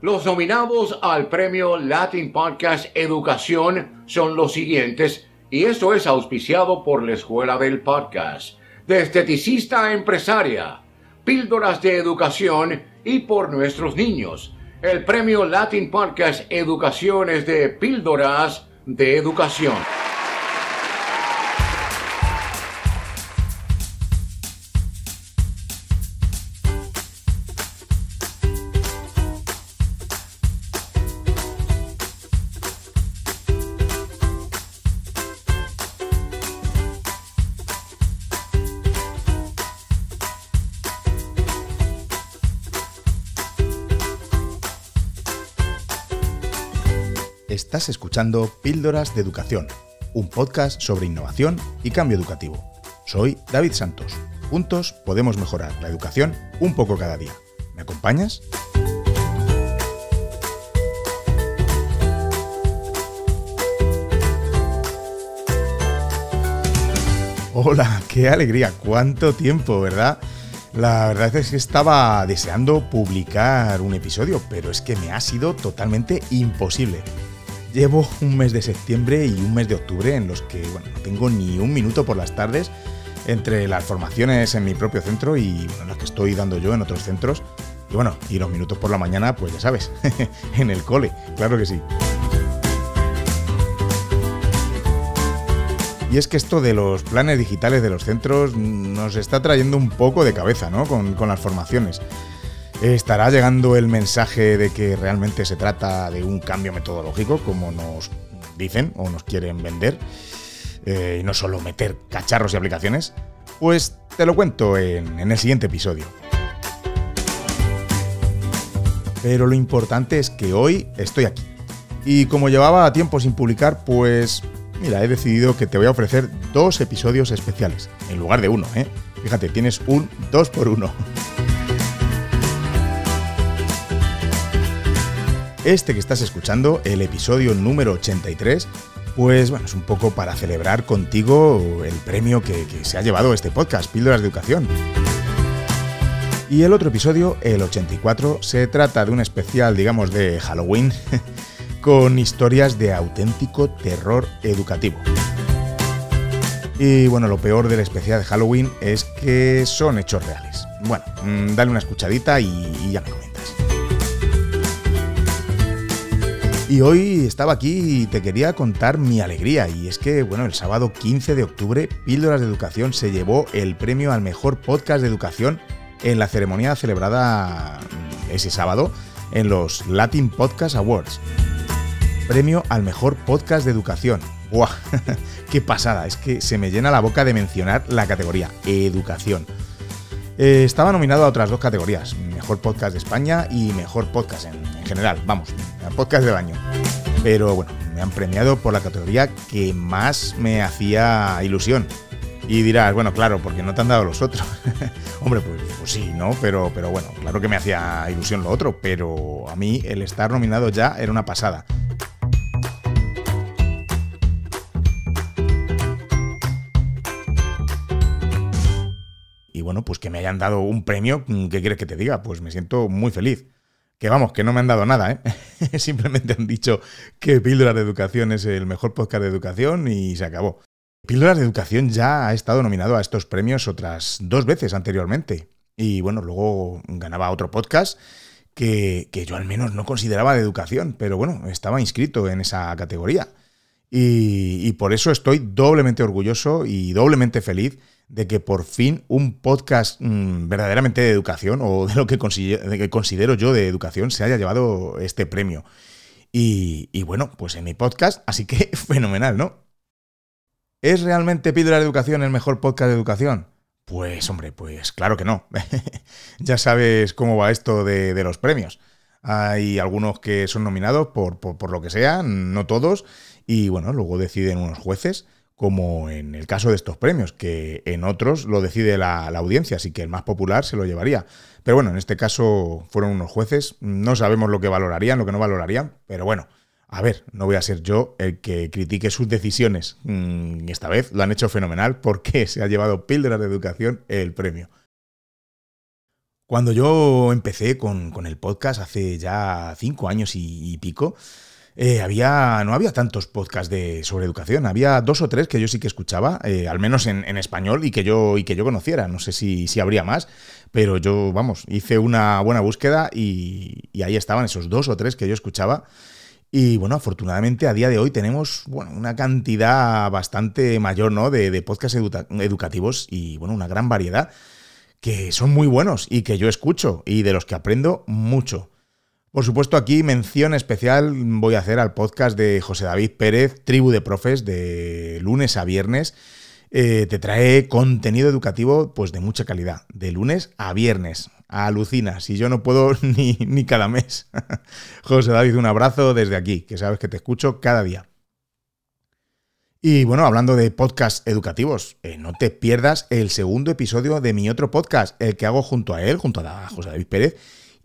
Los nominados al premio Latin Podcast Educación son los siguientes, y esto es auspiciado por la Escuela del Podcast, de Esteticista Empresaria, Píldoras de Educación y por nuestros niños. El premio Latin Podcast Educación es de Píldoras de Educación. Escuchando Píldoras de Educación, un podcast sobre innovación y cambio educativo. Soy David Santos. Juntos podemos mejorar la educación un poco cada día. ¿Me acompañas? Hola, qué alegría, cuánto tiempo, ¿verdad? La verdad es que estaba deseando publicar un episodio, pero es que me ha sido totalmente imposible. Llevo un mes de septiembre y un mes de octubre en los que bueno, no tengo ni un minuto por las tardes entre las formaciones en mi propio centro y las que estoy dando yo en otros centros. Y bueno, y los minutos por la mañana, pues ya sabes, en el cole, claro que sí. Y es que esto de los planes digitales de los centros nos está trayendo un poco de cabeza, ¿no? Con, con las formaciones. ¿Estará llegando el mensaje de que realmente se trata de un cambio metodológico, como nos dicen o nos quieren vender? Eh, y no solo meter cacharros y aplicaciones. Pues te lo cuento en, el siguiente episodio. Pero lo importante es que hoy estoy aquí. Y como llevaba tiempo sin publicar, pues mira, he decidido que te voy a ofrecer dos episodios especiales, en lugar de uno, ¿eh? Fíjate, tienes un 2 por 1 Este que estás escuchando, el episodio número 83, pues bueno, es un poco para celebrar contigo el premio que, se ha llevado este podcast, Píldoras de Educación. Y el otro episodio, el 84, se trata de un especial, digamos, de Halloween, con historias de auténtico terror educativo. Y bueno, lo peor del especial de Halloween es que son hechos reales. Bueno, mm, dale una escuchadita y, ya me comentas. Y hoy estaba aquí y te quería contar mi alegría. Y es que, bueno, el sábado 15 de octubre, Píldoras de Educación se llevó el premio al mejor podcast de educación en la ceremonia celebrada ese sábado en los Latin Podcast Awards. Premio al mejor podcast de educación. ¡Buah! ¡Qué pasada! Es que se me llena la boca de mencionar la categoría Educación. Eh, estaba nominado a otras dos categorías, Mejor Podcast de España y Mejor Podcast en, general, vamos, Podcast del año. Pero bueno, me han premiado por la categoría que más me hacía ilusión. Y dirás, bueno, claro, porque no te han dado los otros. Hombre, pues, pues, sí, ¿no? Pero, pero bueno, claro que me hacía ilusión lo otro, pero a mí el estar nominado ya era una pasada. Y bueno, pues que me hayan dado un premio, ¿qué quieres que te diga? Pues me siento muy feliz. Que vamos, que no me han dado nada, ¿eh? Simplemente han dicho que Píldoras de Educación es el mejor podcast de educación y se acabó. Píldoras de Educación ya ha estado nominado a estos premios otras dos veces anteriormente. Y bueno, luego ganaba otro podcast que, que yo al menos no consideraba de educación, pero bueno, estaba inscrito en esa categoría. Y, y por eso estoy doblemente orgulloso y doblemente feliz de que por fin un podcast mmm, verdaderamente de educación o de lo que, considero, yo de educación se haya llevado este premio. Y, bueno, pues en mi podcast, así que fenomenal, ¿no? ¿Es realmente Píldora de Educación el mejor podcast de educación? Pues hombre, pues claro que no. ya sabes cómo va esto de, los premios. Hay algunos que son nominados por, por lo que sea, no todos, y bueno, luego deciden unos jueces como en el caso de estos premios, que en otros lo decide la, audiencia, así que el más popular se lo llevaría. Pero bueno, en este caso fueron unos jueces, no sabemos lo que valorarían, lo que no valorarían, pero bueno, a ver, no voy a ser yo el que critique sus decisiones. Mm, esta vez lo han hecho fenomenal porque se ha llevado Píldoras de Educación el premio. Cuando yo empecé con, el podcast hace ya cinco años y, pico, eh, había, no había tantos podcasts de, sobre educación. Había dos o tres que yo sí que escuchaba, eh, al menos en, español, y que yo, y que yo conociera. No sé si, habría más, pero yo, vamos, hice una buena búsqueda y, ahí estaban esos dos o tres que yo escuchaba. Y bueno, afortunadamente a día de hoy tenemos una cantidad bastante mayor ¿no? de, de podcasts educativos y bueno, una gran variedad que son muy buenos y que yo escucho y de los que aprendo mucho. Por supuesto, aquí mención especial voy a hacer al podcast de José David Pérez, Tribu de Profes, de lunes a viernes. Eh, te trae contenido educativo pues de mucha calidad, de lunes a viernes. Alucina, si yo no puedo ni, ni cada mes. José David, un abrazo desde aquí, que sabes que te escucho cada día. Y bueno, hablando de podcasts educativos, eh, no te pierdas el segundo episodio de mi otro podcast, el que hago junto a él, junto a José David Pérez,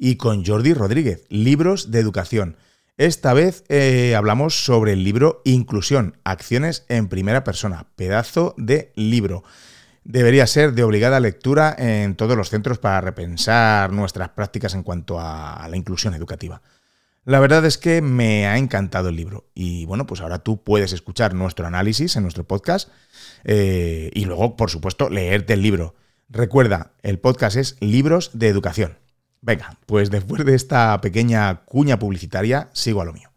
y con Jordi Rodríguez, Libros de Educación. Esta vez eh, hablamos sobre el libro Inclusión, Acciones en Primera Persona, pedazo de libro. Debería ser de obligada lectura en todos los centros para repensar nuestras prácticas en cuanto a la inclusión educativa. La verdad es que me ha encantado el libro y bueno, pues ahora tú puedes escuchar nuestro análisis en nuestro podcast eh, y luego, por supuesto, leerte el libro. Recuerda, el podcast es Libros de Educación. Venga, pues después de esta pequeña cuña publicitaria, sigo a lo mío.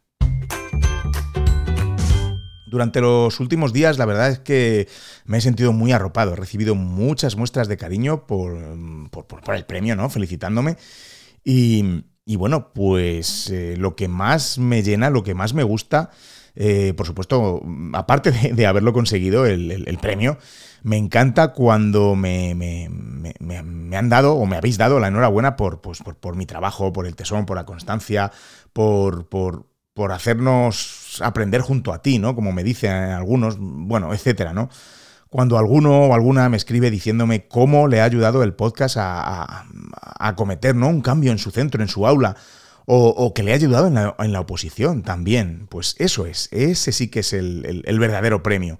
Durante los últimos días, la verdad es que me he sentido muy arropado. He recibido muchas muestras de cariño por, el premio, ¿no? Felicitándome. Y, y bueno, pues eh, lo que más me llena, lo que más me gusta, eh, por supuesto, aparte de, haberlo conseguido, el, premio, me encanta cuando me, han dado o me habéis dado la enhorabuena por, pues, por, mi trabajo, por el tesón, por la constancia, por, por, por hacernos aprender junto a ti, ¿no? Como me dicen algunos, bueno, etcétera, ¿no? cuando alguno o alguna me escribe diciéndome cómo le ha ayudado el podcast a, cometer ¿no? un cambio en su centro, en su aula, o, que le ha ayudado en la, oposición también. Pues eso es, ese sí que es el, verdadero premio.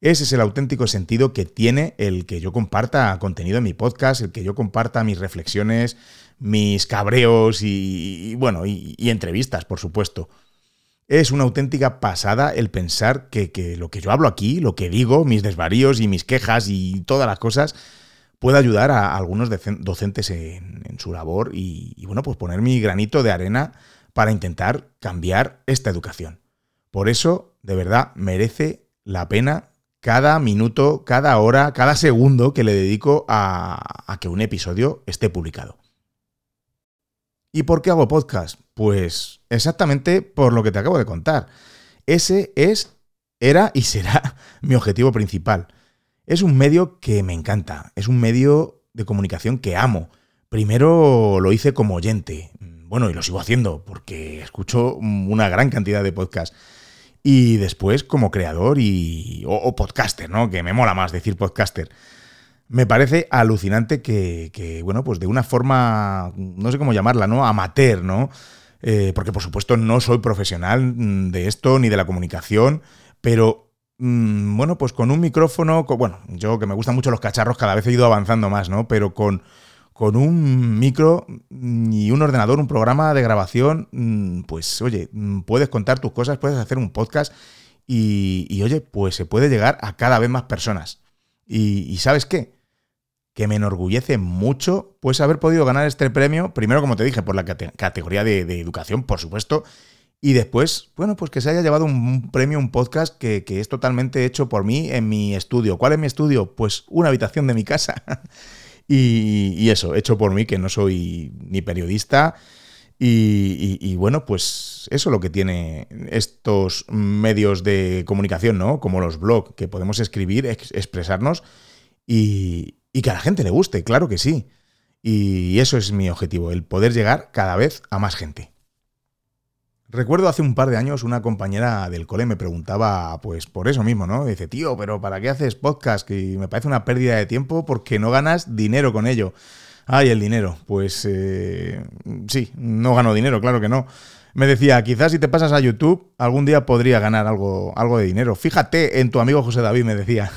Ese es el auténtico sentido que tiene el que yo comparta contenido en mi podcast, el que yo comparta mis reflexiones, mis cabreos y, bueno, y entrevistas, por supuesto. Es una auténtica pasada el pensar que, lo que yo hablo aquí, lo que digo, mis desvaríos y mis quejas y todas las cosas, puede ayudar a algunos docentes en, su labor y, y, bueno, pues poner mi granito de arena para intentar cambiar esta educación. Por eso, de verdad, merece la pena cada minuto, cada hora, cada segundo que le dedico a, a que un episodio esté publicado. ¿Y por qué hago podcast? Pues exactamente por lo que te acabo de contar. Ese es, era y será mi objetivo principal. Es un medio que me encanta, es un medio de comunicación que amo. Primero lo hice como oyente, bueno, y lo sigo haciendo porque escucho una gran cantidad de podcasts. Y después como creador y, o, podcaster, ¿no? Que me mola más decir podcaster. Me parece alucinante que, bueno, pues de una forma, no sé cómo llamarla, ¿no? Amateur, ¿no? Eh, porque por supuesto no soy profesional de esto ni de la comunicación, pero mm, bueno, pues con un micrófono, bueno, yo que me gustan mucho los cacharros, cada vez he ido avanzando más, ¿no? Pero con, con un micro y un ordenador, un programa de grabación, mm, pues oye, puedes contar tus cosas, puedes hacer un podcast y, oye, pues se puede llegar a cada vez más personas. y ¿sabes qué? que me enorgullece mucho pues haber podido ganar este premio, primero como te dije, por la categoría de, educación, por supuesto, y después, bueno, pues que se haya llevado un, premio, un podcast que, es totalmente hecho por mí en mi estudio. ¿Cuál es mi estudio? Pues una habitación de mi casa. y, eso, hecho por mí, que no soy ni periodista. Y, bueno, pues eso es lo que tiene estos medios de comunicación, ¿no? Como los blogs, que podemos escribir, expresarnos y que a la gente le guste, claro que sí. Y eso es mi objetivo, el poder llegar cada vez a más gente. Recuerdo hace un par de años una compañera del cole me preguntaba, pues por eso mismo, ¿no? Dice, tío, pero ¿para qué haces podcast? Que me parece una pérdida de tiempo porque no ganas dinero con ello. Ay, el dinero. Pues eh, sí, no gano dinero, claro que no. Me decía, quizás si te pasas a YouTube, algún día podría ganar algo, algo de dinero. Fíjate en tu amigo José David, me decía.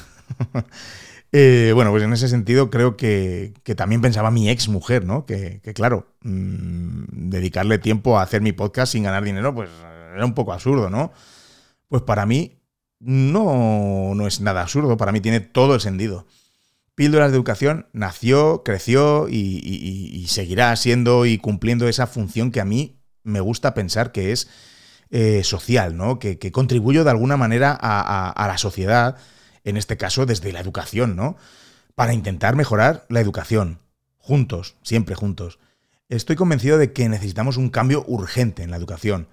Eh, bueno, pues en ese sentido creo que, también pensaba mi ex mujer, ¿no? Que, claro, mm, dedicarle tiempo a hacer mi podcast sin ganar dinero, pues era un poco absurdo, ¿no? Pues para mí no, no es nada absurdo, para mí tiene todo el sentido. Píldoras de Educación nació, creció y, seguirá siendo y cumpliendo esa función que a mí me gusta pensar que es eh, social, ¿no? Que, contribuyo de alguna manera a, la sociedad, en este caso desde la educación, ¿no? Para intentar mejorar la educación, juntos, siempre juntos. Estoy convencido de que necesitamos un cambio urgente en la educación.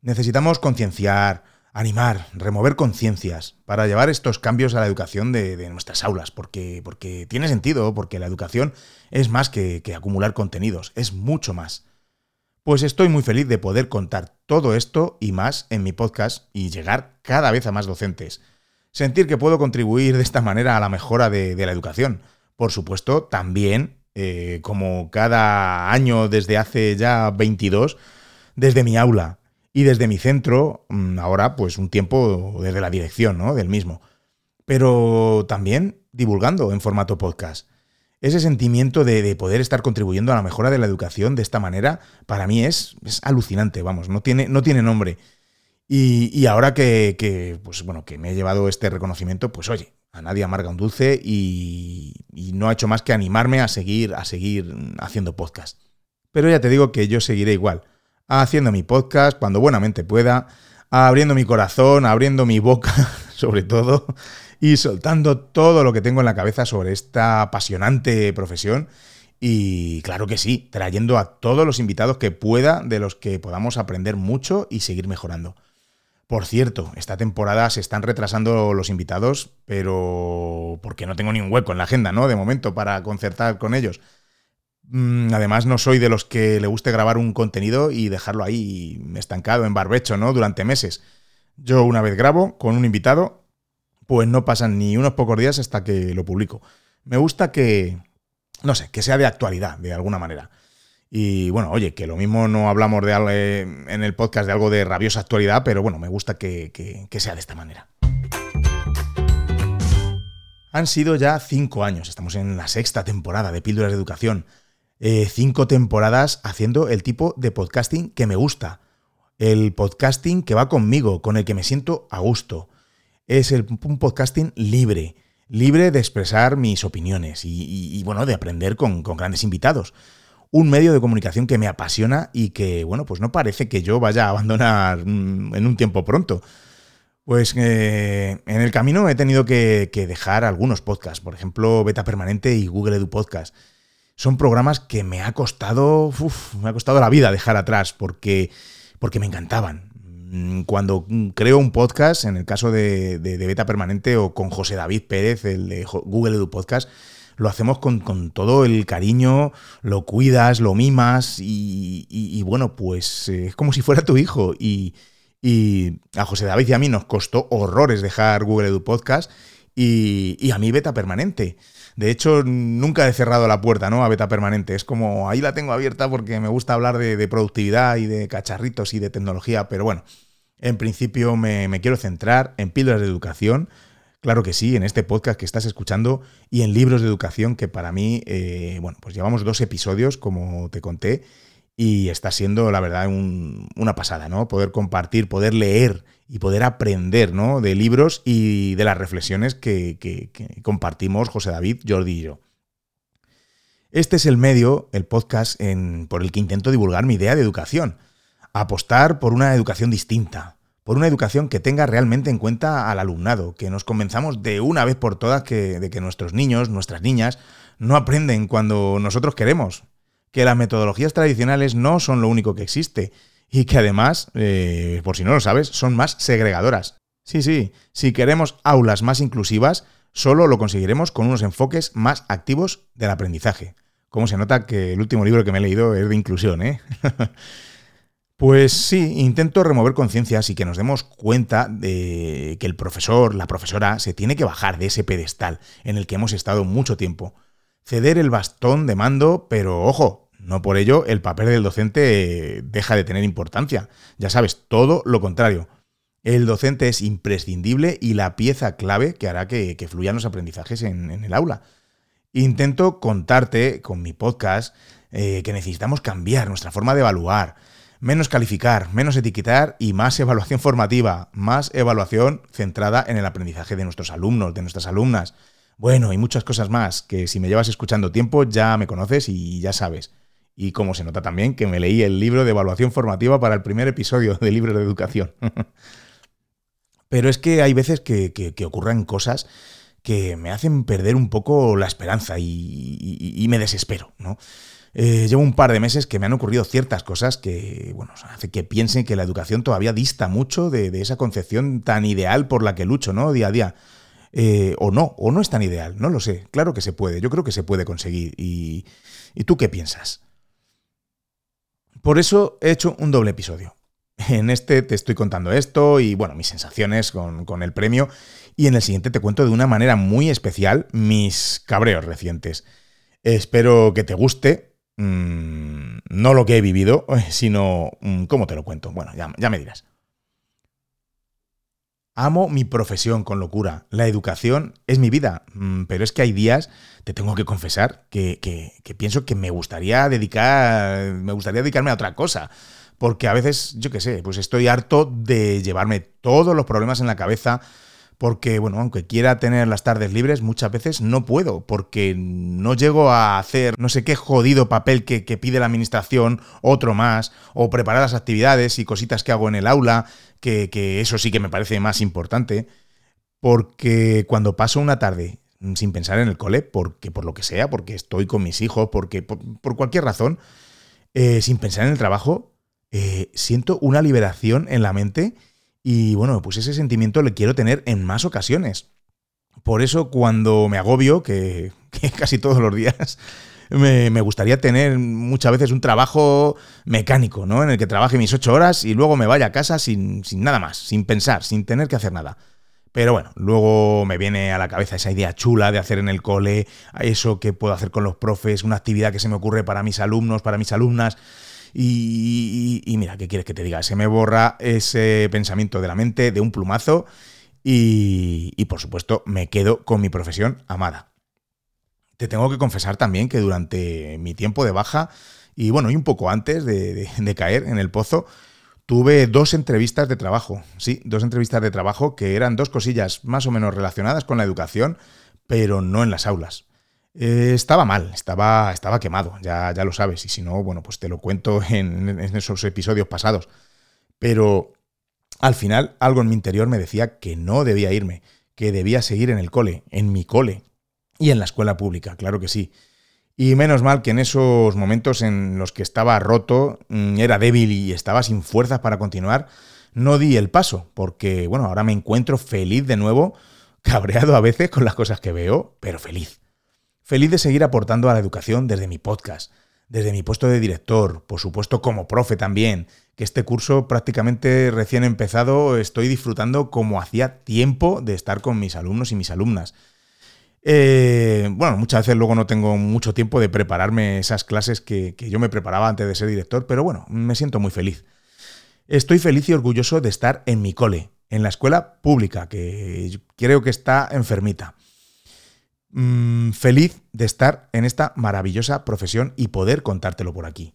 Necesitamos concienciar, animar, remover conciencias para llevar estos cambios a la educación de, nuestras aulas, porque, porque, tiene sentido, porque la educación es más que, que acumular contenidos, es mucho más. Pues estoy muy feliz de poder contar todo esto y más en mi podcast y llegar cada vez a más docentes. Sentir que puedo contribuir de esta manera a la mejora de, la educación. Por supuesto, también, eh, como cada año desde hace ya 22, desde mi aula, y desde mi centro, mm, ahora pues un tiempo desde la dirección ¿no? del mismo. Pero también divulgando en formato podcast. Ese sentimiento de, poder estar contribuyendo a la mejora de la educación de esta manera, para mí es, es alucinante, vamos, no tiene, no tiene nombre. Y, ahora que, pues, bueno, que me he llevado este reconocimiento, pues oye, a nadie amarga un dulce y, y, no ha hecho más que animarme a seguir, a seguir haciendo podcast. Pero ya te digo que yo seguiré igual haciendo mi podcast cuando buenamente pueda, abriendo mi corazón, abriendo mi boca, sobre todo, y soltando todo lo que tengo en la cabeza sobre esta apasionante profesión. Y claro que sí, trayendo a todos los invitados que pueda, de los que podamos aprender mucho y seguir mejorando. Por cierto, esta temporada se están retrasando los invitados, pero porque no tengo ni un hueco en la agenda, ¿no? De momento para concertar con ellos. Mm, además, no soy de los que le guste grabar un contenido y dejarlo ahí estancado en barbecho, ¿no? Durante meses. Yo una vez grabo con un invitado, pues no pasan ni unos pocos días hasta que lo publico. Me gusta que, no sé, que sea de actualidad, de alguna manera. Y bueno, oye, que lo mismo no hablamos de eh, en el podcast de algo de rabiosa actualidad, pero bueno, me gusta que, que sea de esta manera. Han sido ya cinco años, estamos en la sexta temporada de Píldoras de Educación. Eh, cinco temporadas haciendo el tipo de podcasting que me gusta. El podcasting que va conmigo, con el que me siento a gusto. Es un podcasting libre, libre de expresar mis opiniones y, bueno, de aprender con, grandes invitados. Un medio de comunicación que me apasiona y que, bueno, pues no parece que yo vaya a abandonar mm, en un tiempo pronto. Pues eh, en el camino he tenido que, dejar algunos podcasts, por ejemplo, Beta Permanente y Google Edu Podcast son programas que me ha costado, me ha costado la vida dejar atrás porque, porque me encantaban. Mm, cuando creo un podcast, en el caso de, Beta Permanente o con José David Pérez, el de Google Edu Podcast, lo hacemos con, todo el cariño, lo cuidas, lo mimas y, bueno, pues eh, es como si fuera tu hijo. Y, y, a José David y a mí nos costó horrores dejar Google Edu Podcast y, y a mí Beta Permanente. De hecho, nunca he cerrado la puerta ¿no? a beta permanente. Es como ahí la tengo abierta porque me gusta hablar de, productividad y de cacharritos y de tecnología. Pero bueno, en principio me, quiero centrar en píldoras de educación. Claro que sí, en este podcast que estás escuchando y en libros de educación que para mí, eh, bueno, pues llevamos dos episodios, como te conté, y está siendo, la verdad, una pasada, ¿no? Poder compartir, poder leer y poder aprender ¿no? de libros y de las reflexiones que, compartimos José David, Jordi y yo. Este es el medio, el podcast, en, por el que intento divulgar mi idea de educación. Apostar por una educación distinta, por una educación que tenga realmente en cuenta al alumnado, que nos convenzamos de una vez por todas que, de que nuestros niños, nuestras niñas, no aprenden cuando nosotros queremos, que las metodologías tradicionales no son lo único que existe y que además, eh, por si no lo sabes, son más segregadoras. Sí, sí, si queremos aulas más inclusivas, solo lo conseguiremos con unos enfoques más activos del aprendizaje. Como se nota que el último libro que me he leído es de inclusión, ¿eh? Pues sí, intento remover conciencias y que nos demos cuenta de que el profesor, la profesora, se tiene que bajar de ese pedestal en el que hemos estado mucho tiempo. Ceder el bastón de mando, pero ojo, no por ello el papel del docente deja de tener importancia. Ya sabes, todo lo contrario. El docente es imprescindible y la pieza clave que hará que, fluyan los aprendizajes en, el aula. Intento contarte con mi podcast eh, que necesitamos cambiar nuestra forma de evaluar, menos calificar, menos etiquetar y más evaluación formativa, más evaluación centrada en el aprendizaje de nuestros alumnos, de nuestras alumnas. Bueno, y muchas cosas más que si me llevas escuchando tiempo ya me conoces y ya sabes. Y como se nota también que me leí el libro de evaluación formativa para el primer episodio de libro de educación. Pero es que hay veces que, ocurren cosas que me hacen perder un poco la esperanza y, me desespero, ¿no? Eh, llevo un par de meses que me han ocurrido ciertas cosas que, bueno, hace que piensen que la educación todavía dista mucho de, esa concepción tan ideal por la que lucho, ¿no? Día a día. Eh, o no, o no es tan ideal, no lo sé. Claro que se puede, yo creo que se puede conseguir. ¿Y, tú qué piensas? Por eso he hecho un doble episodio. En este te estoy contando esto y, bueno, mis sensaciones con, el premio. Y en el siguiente te cuento de una manera muy especial mis cabreos recientes. Espero que te guste. Mm, no lo que he vivido, sino mm, cómo te lo cuento. Bueno, ya me dirás. Amo mi profesión con locura. La educación es mi vida. Mm, pero es que hay días, te tengo que confesar, que, pienso que me gustaría dedicar. Me gustaría dedicarme a otra cosa. Porque a veces, yo qué sé, pues estoy harto de llevarme todos los problemas en la cabeza porque, bueno, aunque quiera tener las tardes libres, muchas veces no puedo, porque no llego a hacer no sé qué jodido papel que, pide la administración, otro más, o preparar las actividades y cositas que hago en el aula, que, eso sí que me parece más importante, porque cuando paso una tarde sin pensar en el cole, porque por lo que sea, porque estoy con mis hijos, porque por, cualquier razón, eh, sin pensar en el trabajo, eh, siento una liberación en la mente y bueno, pues ese sentimiento le quiero tener en más ocasiones. Por eso cuando me agobio, que, casi todos los días, me, gustaría tener muchas veces un trabajo mecánico, ¿no? En el que trabaje mis ocho horas y luego me vaya a casa sin, sin nada más, sin pensar, sin tener que hacer nada. Pero bueno, luego me viene a la cabeza esa idea chula de hacer en el cole, eso que puedo hacer con los profes, una actividad que se me ocurre para mis alumnos, para mis alumnas. Y, mira, ¿qué quieres que te diga? Se me borra ese pensamiento de la mente de un plumazo y, por supuesto me quedo con mi profesión amada. Te tengo que confesar también que durante mi tiempo de baja y bueno, y un poco antes de, caer en el pozo, tuve dos entrevistas de trabajo. Sí, dos entrevistas de trabajo que eran dos cosillas más o menos relacionadas con la educación, pero no en las aulas. Eh, estaba mal, estaba, estaba quemado, ya, ya lo sabes, y si no, bueno, pues te lo cuento en, esos episodios pasados. Pero al final algo en mi interior me decía que no debía irme, que debía seguir en el cole, en mi cole y en la escuela pública, claro que sí. Y menos mal que en esos momentos en los que estaba roto, mm, era débil y estaba sin fuerzas para continuar, no di el paso, porque bueno, ahora me encuentro feliz de nuevo, cabreado a veces con las cosas que veo, pero feliz. Feliz de seguir aportando a la educación desde mi podcast, desde mi puesto de director, por supuesto como profe también, que este curso prácticamente recién empezado estoy disfrutando como hacía tiempo de estar con mis alumnos y mis alumnas. Eh, bueno, muchas veces luego no tengo mucho tiempo de prepararme esas clases que, que yo me preparaba antes de ser director, pero bueno, me siento muy feliz. Estoy feliz y orgulloso de estar en mi cole, en la escuela pública, que creo que está enfermita. Mm, feliz de estar en esta maravillosa profesión y poder contártelo por aquí.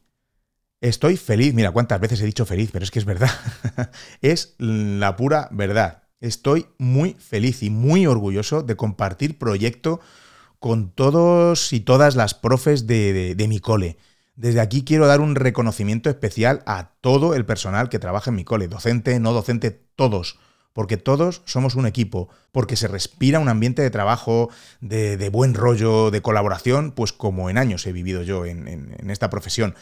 Estoy feliz, mira cuántas veces he dicho feliz, pero es que es verdad. es la pura verdad. Estoy muy feliz y muy orgulloso de compartir proyecto con todos y todas las profes de, de mi cole. Desde aquí quiero dar un reconocimiento especial a todo el personal que trabaja en mi cole, docente, no docente, todos porque todos somos un equipo, porque se respira un ambiente de trabajo, de, buen rollo, de colaboración, pues como en años he vivido yo en, esta profesión.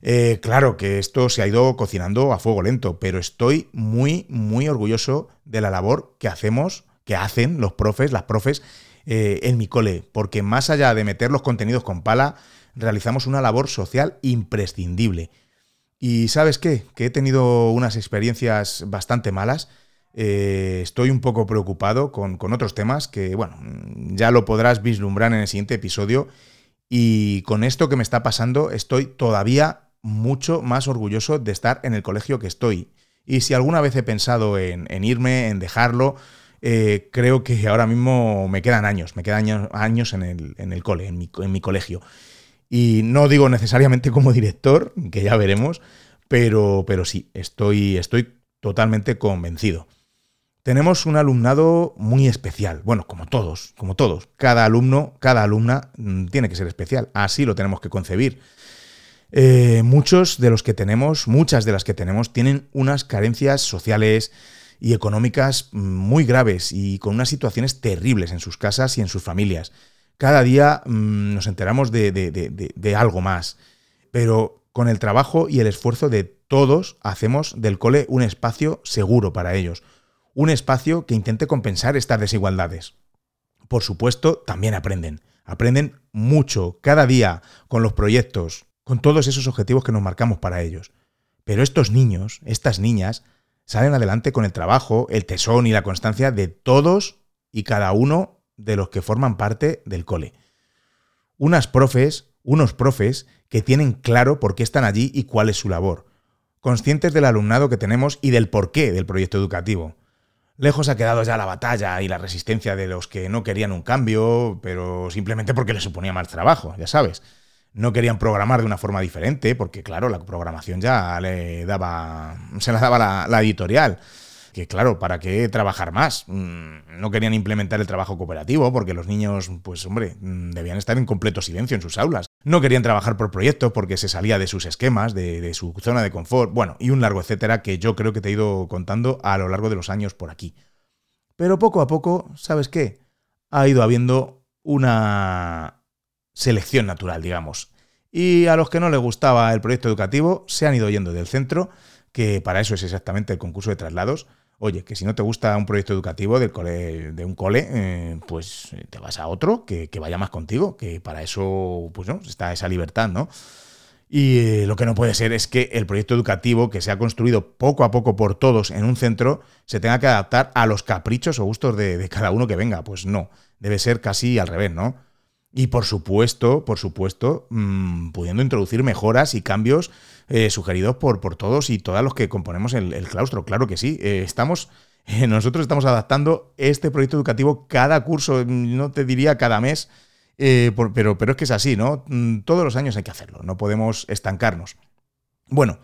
Eh, claro que esto se ha ido cocinando a fuego lento, pero estoy muy, muy orgulloso de la labor que hacemos, que hacen los profes, las profes eh, en mi cole, porque más allá de meter los contenidos con pala, realizamos una labor social imprescindible. Y sabes qué? Que he tenido unas experiencias bastante malas eh, estoy un poco preocupado con, otros temas que, bueno, ya lo podrás vislumbrar en el siguiente episodio. Y con esto que me está pasando, estoy todavía mucho más orgulloso de estar en el colegio que estoy. Y si alguna vez he pensado en, irme, en dejarlo, eh, creo que ahora mismo me quedan años, me quedan años, en, el, en en mi, colegio. Y no digo necesariamente como director, que ya veremos, pero, sí, estoy totalmente convencido. Tenemos un alumnado muy especial, bueno, como todos, como todos. Cada alumno, cada alumna mm, tiene que ser especial, así lo tenemos que concebir. Eh, muchos de los que tenemos, muchas de las que tenemos, tienen unas carencias sociales y económicas mm, muy graves y con unas situaciones terribles en sus casas y en sus familias cada día mm, nos enteramos de, algo más. Pero con el trabajo y el esfuerzo de todos hacemos del cole un espacio seguro para ellos, un espacio que intente compensar estas desigualdades. Por supuesto, también aprenden, aprenden mucho cada día con los proyectos, con todos esos objetivos que nos marcamos para ellos. Pero estos niños, estas niñas, salen adelante con el trabajo, el tesón y la constancia de todos y cada uno de los que forman parte del cole. Unas profes, unos profes que tienen claro por qué están allí y cuál es su labor, conscientes del alumnado que tenemos y del porqué del proyecto educativo. Lejos ha quedado ya la batalla y la resistencia de los que no querían un cambio, pero simplemente porque les suponía más trabajo, ya sabes. No querían programar de una forma diferente, porque claro, la programación ya le daba. se la daba la, la editorial que claro, ¿para qué trabajar más? Mm, no querían implementar el trabajo cooperativo porque los niños, pues hombre, mm, debían estar en completo silencio en sus aulas. No querían trabajar por proyectos porque se salía de sus esquemas, de, su zona de confort, bueno, y un largo etcétera que yo creo que te he ido contando a lo largo de los años por aquí. Pero poco a poco, ¿sabes qué? Ha ido habiendo una selección natural, digamos. Y a los que no les gustaba el proyecto educativo se han ido yendo del centro, que para eso es exactamente el concurso de traslados, Oye, que si no te gusta un proyecto educativo de un cole, eh, pues eh, te vas a otro que, vaya más contigo, que para eso pues, ¿no? está esa libertad, ¿no? Y eh, lo que no puede ser es que el proyecto educativo que se ha construido poco a poco por todos en un centro se tenga que adaptar a los caprichos o gustos de cada uno que venga. Pues no, debe ser casi al revés, ¿no? Y por supuesto, por supuesto, mm, pudiendo introducir mejoras y cambios eh, sugeridos por, por, todos y todas los que componemos el, claustro. Claro que sí. Eh, estamos. Eh, nosotros estamos adaptando este proyecto educativo cada curso, no te diría cada mes, pero, pero es que es así, ¿no? Mm, todos los años hay que hacerlo, no podemos estancarnos. Bueno,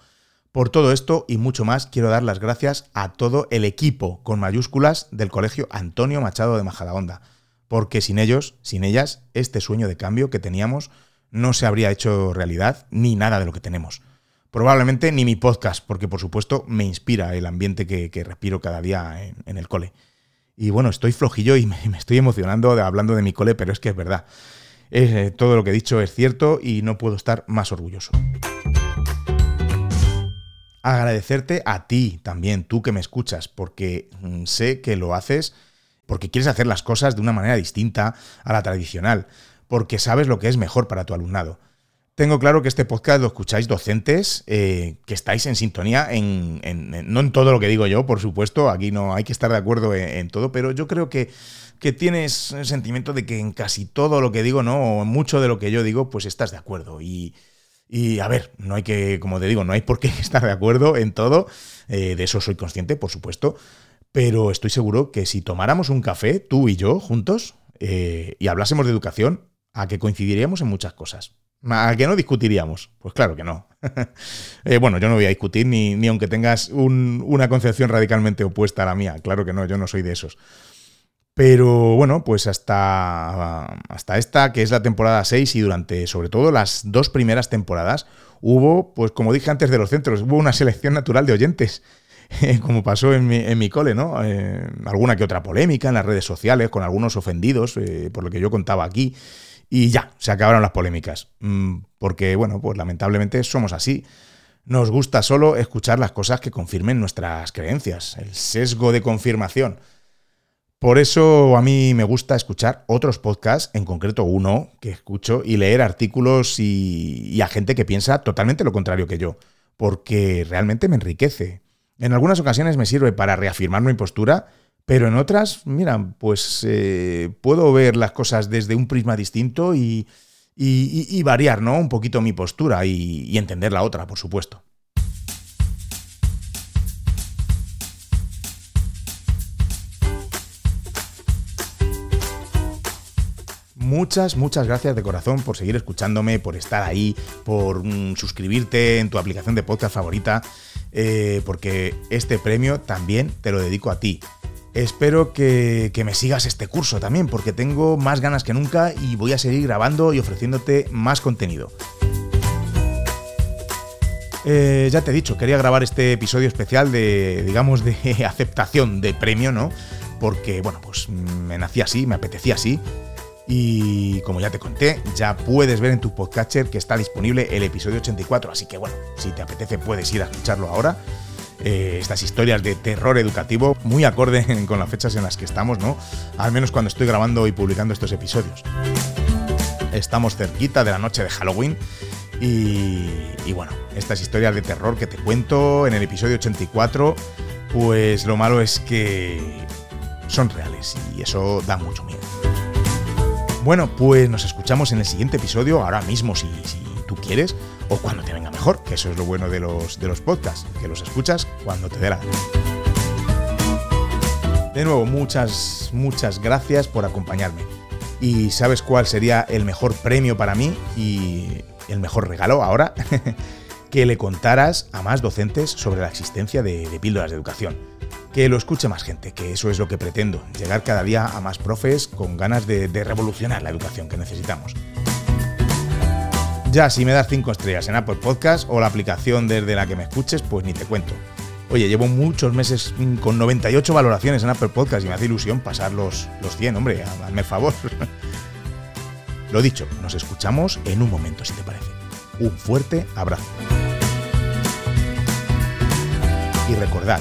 por todo esto y mucho más, quiero dar las gracias a todo el equipo con mayúsculas del Colegio Antonio Machado de Majadahonda porque sin ellos, sin ellas, este sueño de cambio que teníamos no se habría hecho realidad ni nada de lo que tenemos. Probablemente ni mi podcast, porque por supuesto me inspira el ambiente que, respiro cada día en, el cole. Y bueno, estoy flojillo y me, estoy emocionando hablando de mi cole, pero es que es verdad. Eh, todo lo que he dicho es cierto y no puedo estar más orgulloso. Agradecerte a ti también, tú que me escuchas, porque mm, sé que lo haces porque quieres hacer las cosas de una manera distinta a la tradicional, porque sabes lo que es mejor para tu alumnado. Tengo claro que este podcast lo escucháis docentes, eh, que estáis en sintonía, en, no en todo lo que digo yo, por supuesto, aquí no hay que estar de acuerdo en, todo, pero yo creo que, que, tienes el sentimiento de que en casi todo lo que digo, ¿no? O en mucho de lo que yo digo, pues estás de acuerdo. Y, y a ver, no hay que, como te digo, no hay por qué estar de acuerdo en todo, eh, de eso soy consciente, por supuesto, pero estoy seguro que si tomáramos un café, tú y yo, juntos, eh, y hablásemos de educación, a que coincidiríamos en muchas cosas. ¿A que no discutiríamos? Pues claro que no. Eh, bueno, yo no voy a discutir ni, ni aunque tengas una concepción radicalmente opuesta a la mía. Claro que no, yo no soy de esos. Pero bueno, pues hasta, hasta esta, que es la temporada 6, y durante sobre todo las dos primeras temporadas, hubo, pues como dije antes de los centros, hubo una selección natural de oyentes. como pasó en mi, cole, ¿no? Eh, alguna que otra polémica en las redes sociales con algunos ofendidos, eh, por lo que yo contaba aquí, y ya, se acabaron las polémicas. Mm, porque, bueno, pues lamentablemente somos así. Nos gusta solo escuchar las cosas que confirmen nuestras creencias, el sesgo de confirmación. Por eso a mí me gusta escuchar otros podcasts, en concreto uno que escucho, y leer artículos y a gente que piensa totalmente lo contrario que yo, porque realmente me enriquece. En algunas ocasiones me sirve para reafirmar mi postura, pero en otras, mira, pues eh, puedo ver las cosas desde un prisma distinto y, variar, ¿no? Un poquito mi postura y, entender la otra, por supuesto. Muchas, muchas gracias de corazón por seguir escuchándome, por estar ahí, por mm, suscribirte en tu aplicación de podcast favorita, eh, porque este premio también te lo dedico a ti. Espero que, me sigas este curso también, porque tengo más ganas que nunca y voy a seguir grabando y ofreciéndote más contenido. Eh, ya te he dicho, quería grabar este episodio especial de, digamos, de aceptación de premio, ¿no? Porque, bueno, pues me nací así, me apetecía así. Y como ya te conté, ya puedes ver en tu podcatcher que está disponible el episodio 84. Así que, bueno, si te apetece, puedes ir a escucharlo ahora. Eh, estas historias de terror educativo, muy acorde con las fechas en las que estamos, ¿no? Al menos cuando estoy grabando y publicando estos episodios. Estamos cerquita de la noche de Halloween y, y bueno, estas historias de terror que te cuento en el episodio 84, pues lo malo es que son reales y eso da mucho miedo. Bueno, pues nos escuchamos en el siguiente episodio, ahora mismo si, tú quieres o cuando te venga mejor, que eso es lo bueno de los, de los podcasts, que los escuchas cuando te dé la De nuevo, muchas, muchas gracias por acompañarme. ¿Y sabes cuál sería el mejor premio para mí y el mejor regalo ahora? que le contaras a más docentes sobre la existencia de, píldoras de educación. Que lo escuche más gente, que eso es lo que pretendo, llegar cada día a más profes con ganas de revolucionar la educación que necesitamos. Ya, si me das 5 estrellas en Apple Podcast o la aplicación desde la que me escuches, pues ni te cuento. Oye, llevo muchos meses con 98 valoraciones en Apple Podcast y me hace ilusión pasar los, los 100, hombre, hazme el favor. Lo dicho, nos escuchamos en un momento, si te parece. Un fuerte abrazo. Y recordad,